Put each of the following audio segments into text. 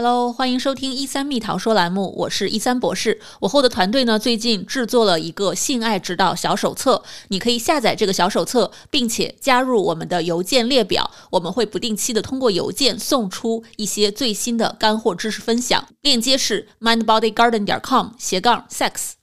Hello，欢迎收听一三蜜桃说栏目，我是一三博士。我后的团队呢，最近制作了一个性爱指导小手册，你可以下载这个小手册，并且加入我们的邮件列表，我们会不定期的通过邮件送出一些最新的干货知识分享。链接是 mindbodygarden 点 com 斜杠 sex。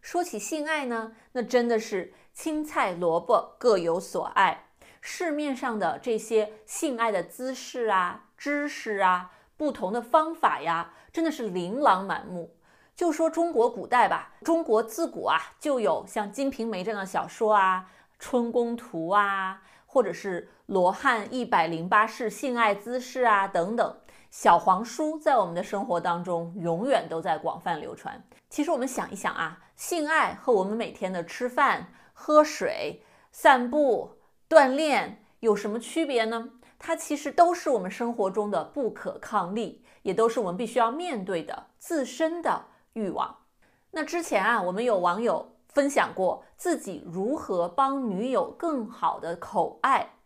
说起性爱呢，那真的是青菜萝卜各有所爱。市面上的这些性爱的姿势啊、知识啊、不同的方法呀，真的是琳琅满目。就说中国古代吧，中国自古啊就有像《金瓶梅》这样的小说啊，《春宫图》啊，或者是罗汉一百零八式性爱姿势啊等等。小黄书在我们的生活当中永远都在广泛流传。其实我们想一想啊，性爱和我们每天的吃饭、喝水、散步。锻炼有什么区别呢？它其实都是我们生活中的不可抗力，也都是我们必须要面对的自身的欲望。那之前啊，我们有网友分享过自己如何帮女友更好的口爱，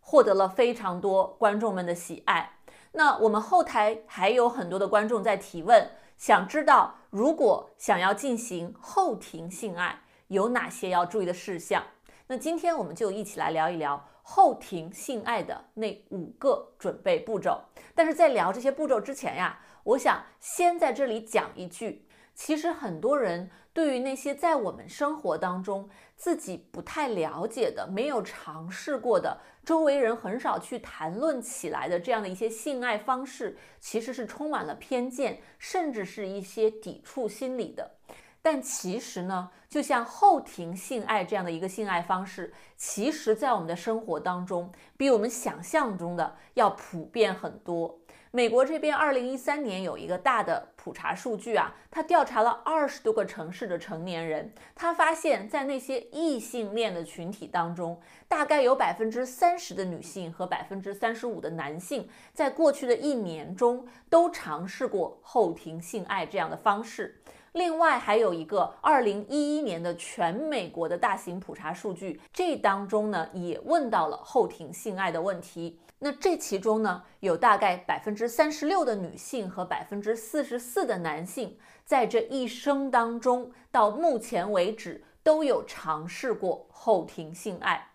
获得了非常多观众们的喜爱。那我们后台还有很多的观众在提问，想知道如果想要进行后庭性爱，有哪些要注意的事项？那今天我们就一起来聊一聊后庭性爱的那五个准备步骤。但是在聊这些步骤之前呀，我想先在这里讲一句：其实很多人对于那些在我们生活当中自己不太了解的、没有尝试过的、周围人很少去谈论起来的这样的一些性爱方式，其实是充满了偏见，甚至是一些抵触心理的。但其实呢，就像后庭性爱这样的一个性爱方式，其实，在我们的生活当中，比我们想象中的要普遍很多。美国这边，二零一三年有一个大的普查数据啊，他调查了二十多个城市的成年人，他发现，在那些异性恋的群体当中，大概有百分之三十的女性和百分之三十五的男性，在过去的一年中都尝试过后庭性爱这样的方式。另外还有一个二零一一年的全美国的大型普查数据，这当中呢也问到了后庭性爱的问题。那这其中呢有大概百分之三十六的女性和百分之四十四的男性，在这一生当中到目前为止都有尝试过后庭性爱。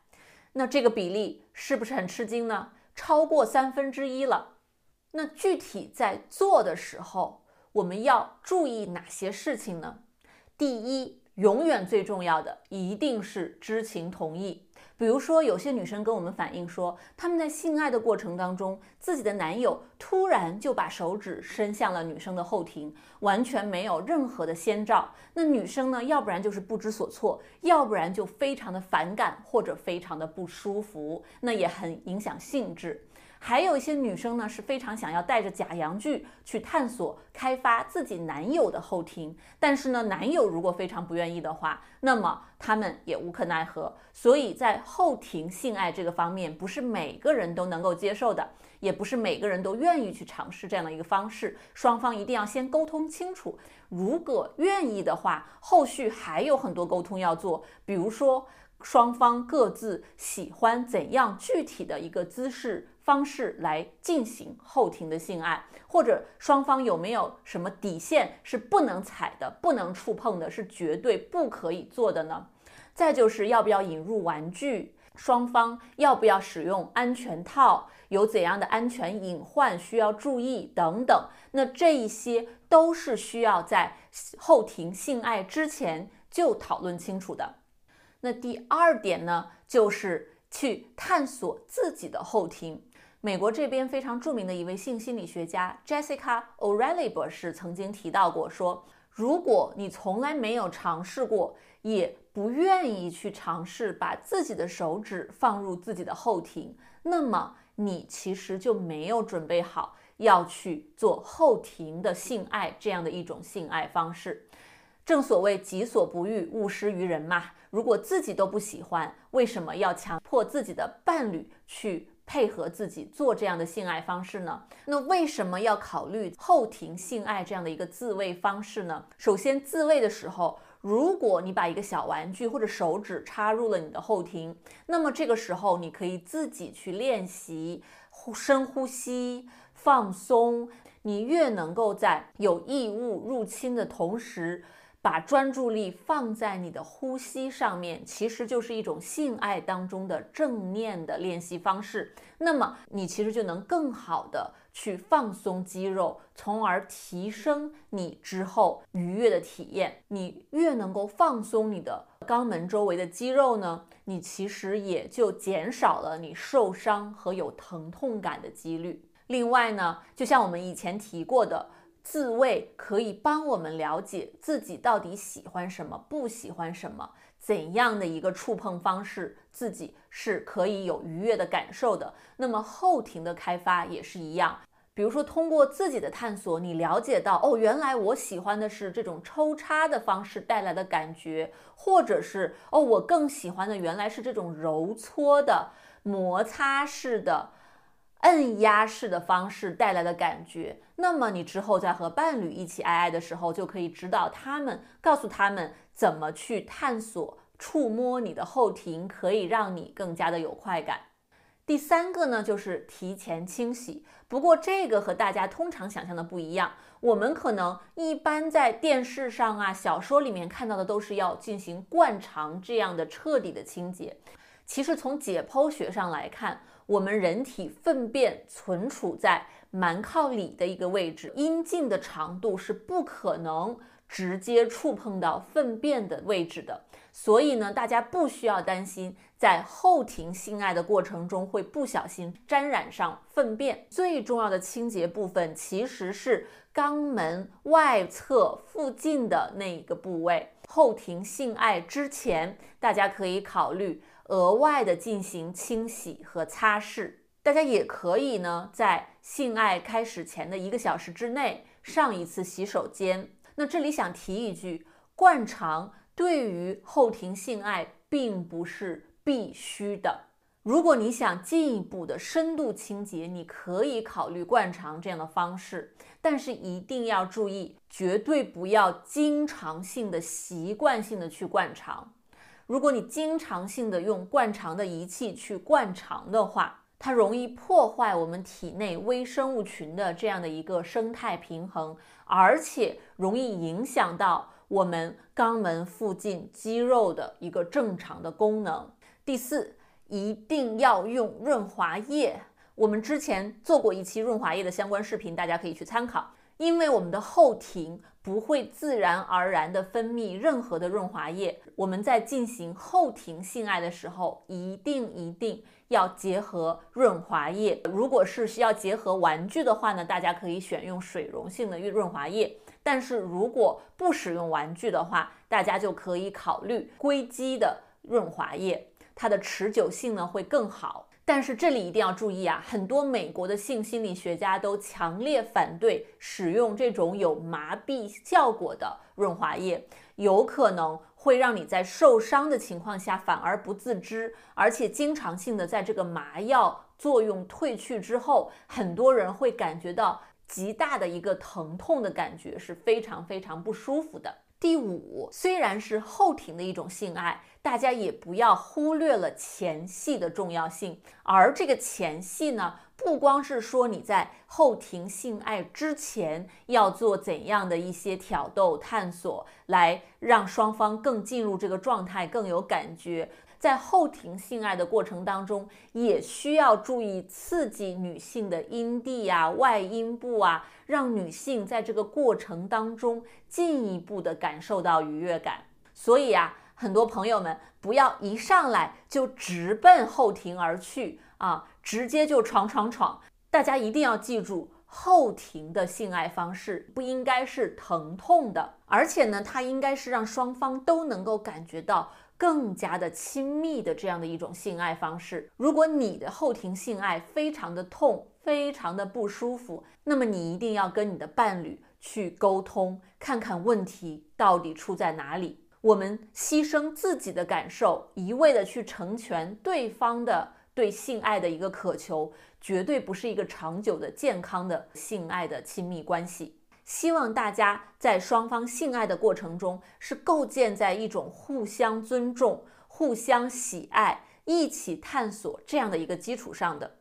那这个比例是不是很吃惊呢？超过三分之一了。那具体在做的时候。我们要注意哪些事情呢？第一，永远最重要的一定是知情同意。比如说，有些女生跟我们反映说，她们在性爱的过程当中，自己的男友突然就把手指伸向了女生的后庭，完全没有任何的先兆。那女生呢，要不然就是不知所措，要不然就非常的反感或者非常的不舒服，那也很影响兴致。还有一些女生呢，是非常想要带着假阳具去探索、开发自己男友的后庭，但是呢，男友如果非常不愿意的话，那么他们也无可奈何。所以在后庭性爱这个方面，不是每个人都能够接受的，也不是每个人都愿意去尝试这样的一个方式。双方一定要先沟通清楚，如果愿意的话，后续还有很多沟通要做，比如说双方各自喜欢怎样具体的一个姿势。方式来进行后庭的性爱，或者双方有没有什么底线是不能踩的、不能触碰的，是绝对不可以做的呢？再就是要不要引入玩具，双方要不要使用安全套，有怎样的安全隐患需要注意等等。那这一些都是需要在后庭性爱之前就讨论清楚的。那第二点呢，就是去探索自己的后庭。美国这边非常著名的一位性心理学家 Jessica O'Reilly 博士曾经提到过，说如果你从来没有尝试过，也不愿意去尝试把自己的手指放入自己的后庭，那么你其实就没有准备好要去做后庭的性爱这样的一种性爱方式。正所谓己所不欲，勿施于人嘛。如果自己都不喜欢，为什么要强迫自己的伴侣去？配合自己做这样的性爱方式呢？那为什么要考虑后庭性爱这样的一个自慰方式呢？首先，自慰的时候，如果你把一个小玩具或者手指插入了你的后庭，那么这个时候你可以自己去练习呼深呼吸、放松，你越能够在有异物入侵的同时。把专注力放在你的呼吸上面，其实就是一种性爱当中的正念的练习方式。那么你其实就能更好的去放松肌肉，从而提升你之后愉悦的体验。你越能够放松你的肛门周围的肌肉呢，你其实也就减少了你受伤和有疼痛感的几率。另外呢，就像我们以前提过的。自慰可以帮我们了解自己到底喜欢什么，不喜欢什么，怎样的一个触碰方式自己是可以有愉悦的感受的。那么后庭的开发也是一样，比如说通过自己的探索，你了解到哦，原来我喜欢的是这种抽插的方式带来的感觉，或者是哦，我更喜欢的原来是这种揉搓的、摩擦式的。摁压式的方式带来的感觉，那么你之后在和伴侣一起爱爱的时候，就可以指导他们，告诉他们怎么去探索、触摸你的后庭，可以让你更加的有快感。第三个呢，就是提前清洗。不过这个和大家通常想象的不一样，我们可能一般在电视上啊、小说里面看到的都是要进行灌肠这样的彻底的清洁。其实从解剖学上来看，我们人体粪便存储在蛮靠里的一个位置，阴茎的长度是不可能直接触碰到粪便的位置的。所以呢，大家不需要担心在后庭性爱的过程中会不小心沾染上粪便。最重要的清洁部分其实是肛门外侧附近的那一个部位。后庭性爱之前，大家可以考虑。额外的进行清洗和擦拭，大家也可以呢，在性爱开始前的一个小时之内上一次洗手间。那这里想提一句，灌肠对于后庭性爱并不是必须的。如果你想进一步的深度清洁，你可以考虑灌肠这样的方式，但是一定要注意，绝对不要经常性的、习惯性的去灌肠。如果你经常性的用灌肠的仪器去灌肠的话，它容易破坏我们体内微生物群的这样的一个生态平衡，而且容易影响到我们肛门附近肌肉的一个正常的功能。第四，一定要用润滑液。我们之前做过一期润滑液的相关视频，大家可以去参考。因为我们的后庭不会自然而然地分泌任何的润滑液，我们在进行后庭性爱的时候，一定一定要结合润滑液。如果是需要结合玩具的话呢，大家可以选用水溶性的润滑液。但是如果不使用玩具的话，大家就可以考虑硅基的润滑液，它的持久性呢会更好。但是这里一定要注意啊，很多美国的性心理学家都强烈反对使用这种有麻痹效果的润滑液，有可能会让你在受伤的情况下反而不自知，而且经常性的在这个麻药作用退去之后，很多人会感觉到极大的一个疼痛的感觉，是非常非常不舒服的。第五，虽然是后庭的一种性爱，大家也不要忽略了前戏的重要性。而这个前戏呢，不光是说你在后庭性爱之前要做怎样的一些挑逗、探索，来让双方更进入这个状态，更有感觉。在后庭性爱的过程当中，也需要注意刺激女性的阴蒂啊、外阴部啊，让女性在这个过程当中进一步的感受到愉悦感。所以啊，很多朋友们不要一上来就直奔后庭而去啊，直接就闯闯闯。大家一定要记住，后庭的性爱方式不应该是疼痛的，而且呢，它应该是让双方都能够感觉到。更加的亲密的这样的一种性爱方式。如果你的后庭性爱非常的痛，非常的不舒服，那么你一定要跟你的伴侣去沟通，看看问题到底出在哪里。我们牺牲自己的感受，一味的去成全对方的对性爱的一个渴求，绝对不是一个长久的健康的性爱的亲密关系。希望大家在双方性爱的过程中，是构建在一种互相尊重、互相喜爱、一起探索这样的一个基础上的。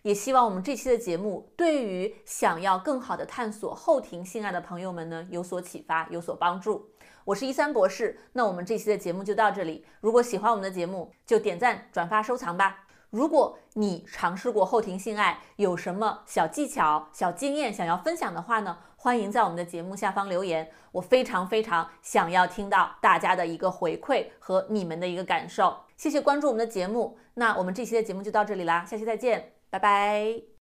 也希望我们这期的节目对于想要更好的探索后庭性爱的朋友们呢有所启发，有所帮助。我是一三博士，那我们这期的节目就到这里。如果喜欢我们的节目，就点赞、转发、收藏吧。如果你尝试过后庭性爱，有什么小技巧、小经验想要分享的话呢？欢迎在我们的节目下方留言，我非常非常想要听到大家的一个回馈和你们的一个感受。谢谢关注我们的节目，那我们这期的节目就到这里啦，下期再见，拜拜。